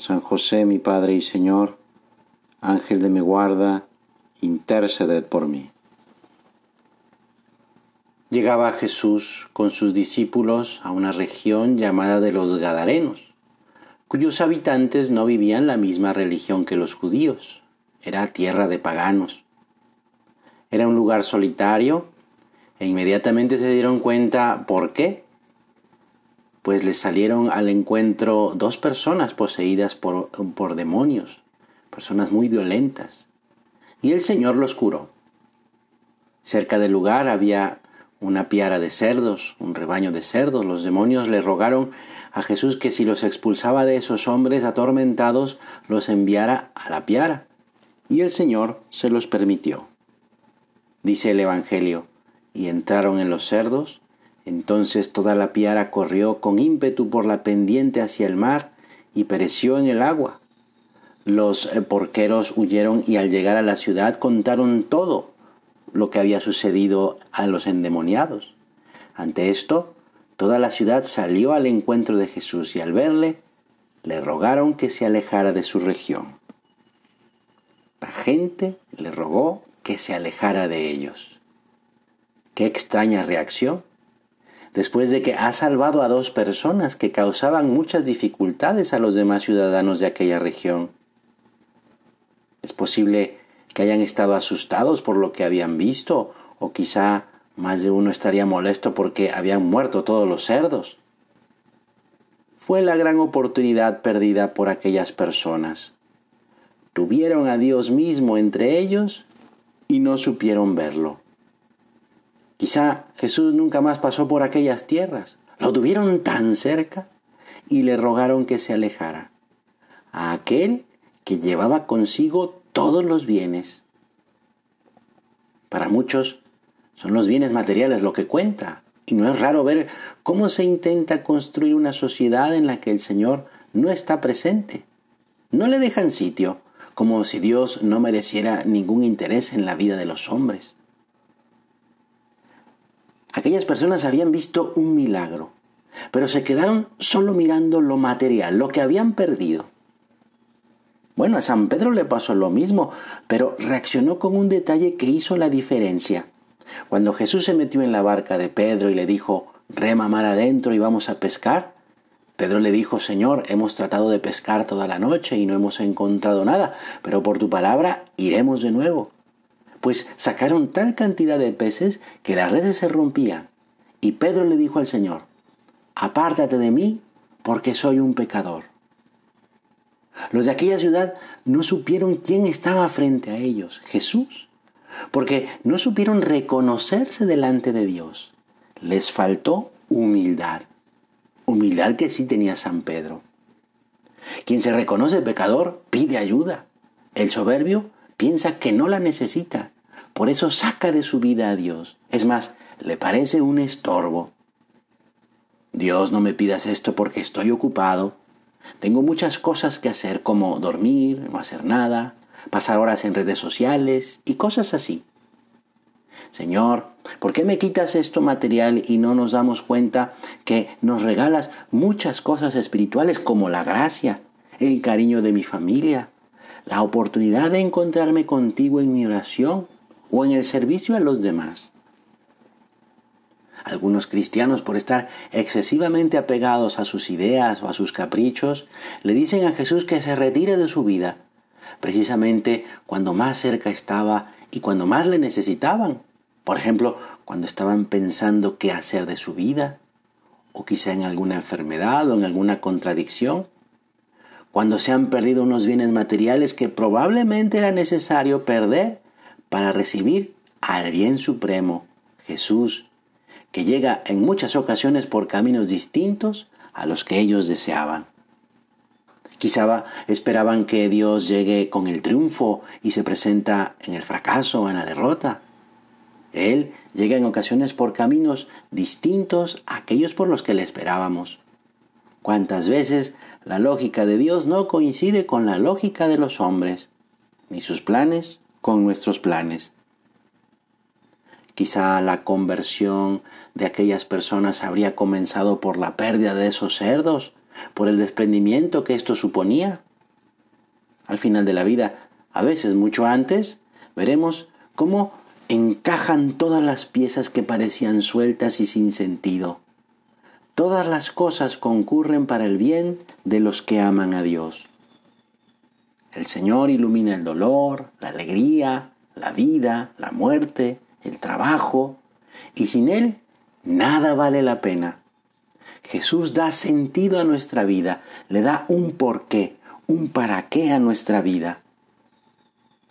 San José mi Padre y Señor, Ángel de mi guarda, interceded por mí. Llegaba Jesús con sus discípulos a una región llamada de los Gadarenos, cuyos habitantes no vivían la misma religión que los judíos. Era tierra de paganos. Era un lugar solitario e inmediatamente se dieron cuenta por qué. Pues les salieron al encuentro dos personas poseídas por, por demonios, personas muy violentas. Y el Señor los curó. Cerca del lugar había una piara de cerdos, un rebaño de cerdos. Los demonios le rogaron a Jesús que si los expulsaba de esos hombres atormentados, los enviara a la piara. Y el Señor se los permitió. Dice el Evangelio, y entraron en los cerdos, entonces toda la piara corrió con ímpetu por la pendiente hacia el mar y pereció en el agua. Los eh, porqueros huyeron y al llegar a la ciudad contaron todo lo que había sucedido a los endemoniados. Ante esto, toda la ciudad salió al encuentro de Jesús y al verle, le rogaron que se alejara de su región. La gente le rogó que se alejara de ellos. Qué extraña reacción. Después de que ha salvado a dos personas que causaban muchas dificultades a los demás ciudadanos de aquella región. Es posible que hayan estado asustados por lo que habían visto o quizá más de uno estaría molesto porque habían muerto todos los cerdos. Fue la gran oportunidad perdida por aquellas personas. Tuvieron a Dios mismo entre ellos y no supieron verlo. Quizá Jesús nunca más pasó por aquellas tierras. Lo tuvieron tan cerca y le rogaron que se alejara. A aquel que llevaba consigo todos los bienes. Para muchos son los bienes materiales lo que cuenta. Y no es raro ver cómo se intenta construir una sociedad en la que el Señor no está presente. No le dejan sitio, como si Dios no mereciera ningún interés en la vida de los hombres. Aquellas personas habían visto un milagro, pero se quedaron solo mirando lo material, lo que habían perdido. Bueno, a San Pedro le pasó lo mismo, pero reaccionó con un detalle que hizo la diferencia. Cuando Jesús se metió en la barca de Pedro y le dijo, rema mar adentro y vamos a pescar, Pedro le dijo, Señor, hemos tratado de pescar toda la noche y no hemos encontrado nada, pero por tu palabra iremos de nuevo pues sacaron tal cantidad de peces que las redes se rompían. Y Pedro le dijo al Señor, apártate de mí porque soy un pecador. Los de aquella ciudad no supieron quién estaba frente a ellos, Jesús, porque no supieron reconocerse delante de Dios. Les faltó humildad, humildad que sí tenía San Pedro. Quien se reconoce pecador pide ayuda. El soberbio piensa que no la necesita. Por eso saca de su vida a Dios. Es más, le parece un estorbo. Dios, no me pidas esto porque estoy ocupado. Tengo muchas cosas que hacer como dormir, no hacer nada, pasar horas en redes sociales y cosas así. Señor, ¿por qué me quitas esto material y no nos damos cuenta que nos regalas muchas cosas espirituales como la gracia, el cariño de mi familia, la oportunidad de encontrarme contigo en mi oración o en el servicio a los demás. Algunos cristianos, por estar excesivamente apegados a sus ideas o a sus caprichos, le dicen a Jesús que se retire de su vida, precisamente cuando más cerca estaba y cuando más le necesitaban. Por ejemplo, cuando estaban pensando qué hacer de su vida, o quizá en alguna enfermedad o en alguna contradicción cuando se han perdido unos bienes materiales que probablemente era necesario perder para recibir al bien supremo, Jesús, que llega en muchas ocasiones por caminos distintos a los que ellos deseaban. Quizá esperaban que Dios llegue con el triunfo y se presenta en el fracaso o en la derrota. Él llega en ocasiones por caminos distintos a aquellos por los que le esperábamos. ¿Cuántas veces la lógica de Dios no coincide con la lógica de los hombres, ni sus planes con nuestros planes? Quizá la conversión de aquellas personas habría comenzado por la pérdida de esos cerdos, por el desprendimiento que esto suponía. Al final de la vida, a veces mucho antes, veremos cómo encajan todas las piezas que parecían sueltas y sin sentido. Todas las cosas concurren para el bien de los que aman a Dios. El Señor ilumina el dolor, la alegría, la vida, la muerte, el trabajo, y sin Él nada vale la pena. Jesús da sentido a nuestra vida, le da un porqué, un para qué a nuestra vida.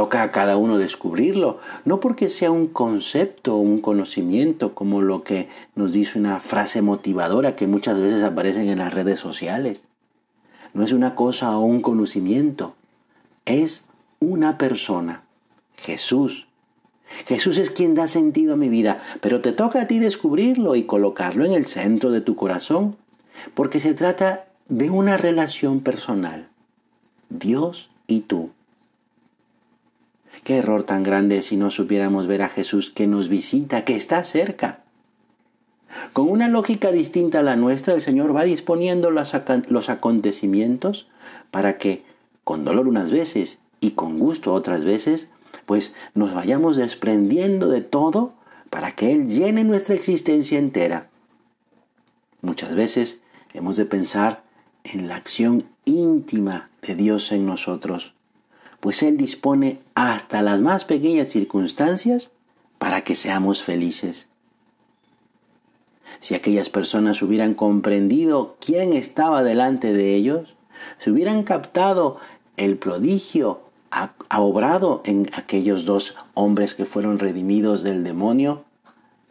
Toca a cada uno descubrirlo, no porque sea un concepto o un conocimiento como lo que nos dice una frase motivadora que muchas veces aparecen en las redes sociales. No es una cosa o un conocimiento, es una persona, Jesús. Jesús es quien da sentido a mi vida, pero te toca a ti descubrirlo y colocarlo en el centro de tu corazón, porque se trata de una relación personal, Dios y tú. Qué error tan grande si no supiéramos ver a Jesús que nos visita, que está cerca. Con una lógica distinta a la nuestra, el Señor va disponiendo los, acontecimientos para que, con dolor unas veces y con gusto otras veces, pues nos vayamos desprendiendo de todo para que Él llene nuestra existencia entera. Muchas veces hemos de pensar en la acción íntima de Dios en nosotros pues Él dispone hasta las más pequeñas circunstancias para que seamos felices. Si aquellas personas hubieran comprendido quién estaba delante de ellos, si hubieran captado el prodigio ha, obrado en aquellos dos hombres que fueron redimidos del demonio,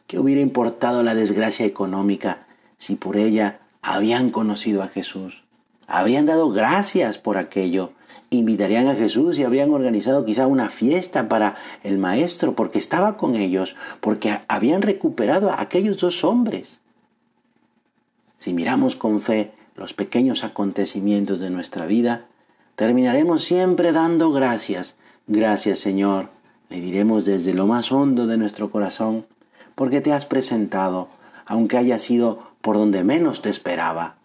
¿qué hubiera importado la desgracia económica si por ella habían conocido a Jesús? Habrían dado gracias por aquello invitarían a Jesús y habrían organizado quizá una fiesta para el maestro porque estaba con ellos, porque habían recuperado a aquellos dos hombres. Si miramos con fe los pequeños acontecimientos de nuestra vida, terminaremos siempre dando gracias. Gracias Señor, le diremos desde lo más hondo de nuestro corazón, porque te has presentado, aunque haya sido por donde menos te esperaba.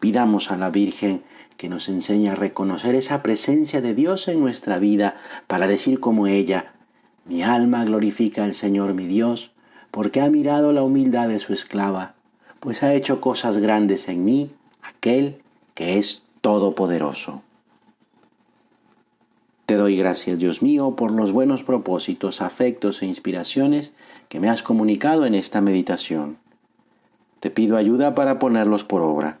Pidamos a la Virgen que nos enseña a reconocer esa presencia de Dios en nuestra vida para decir como ella, mi alma glorifica al Señor mi Dios, porque ha mirado la humildad de su esclava, pues ha hecho cosas grandes en mí, aquel que es todopoderoso. Te doy gracias, Dios mío, por los buenos propósitos, afectos e inspiraciones que me has comunicado en esta meditación. Te pido ayuda para ponerlos por obra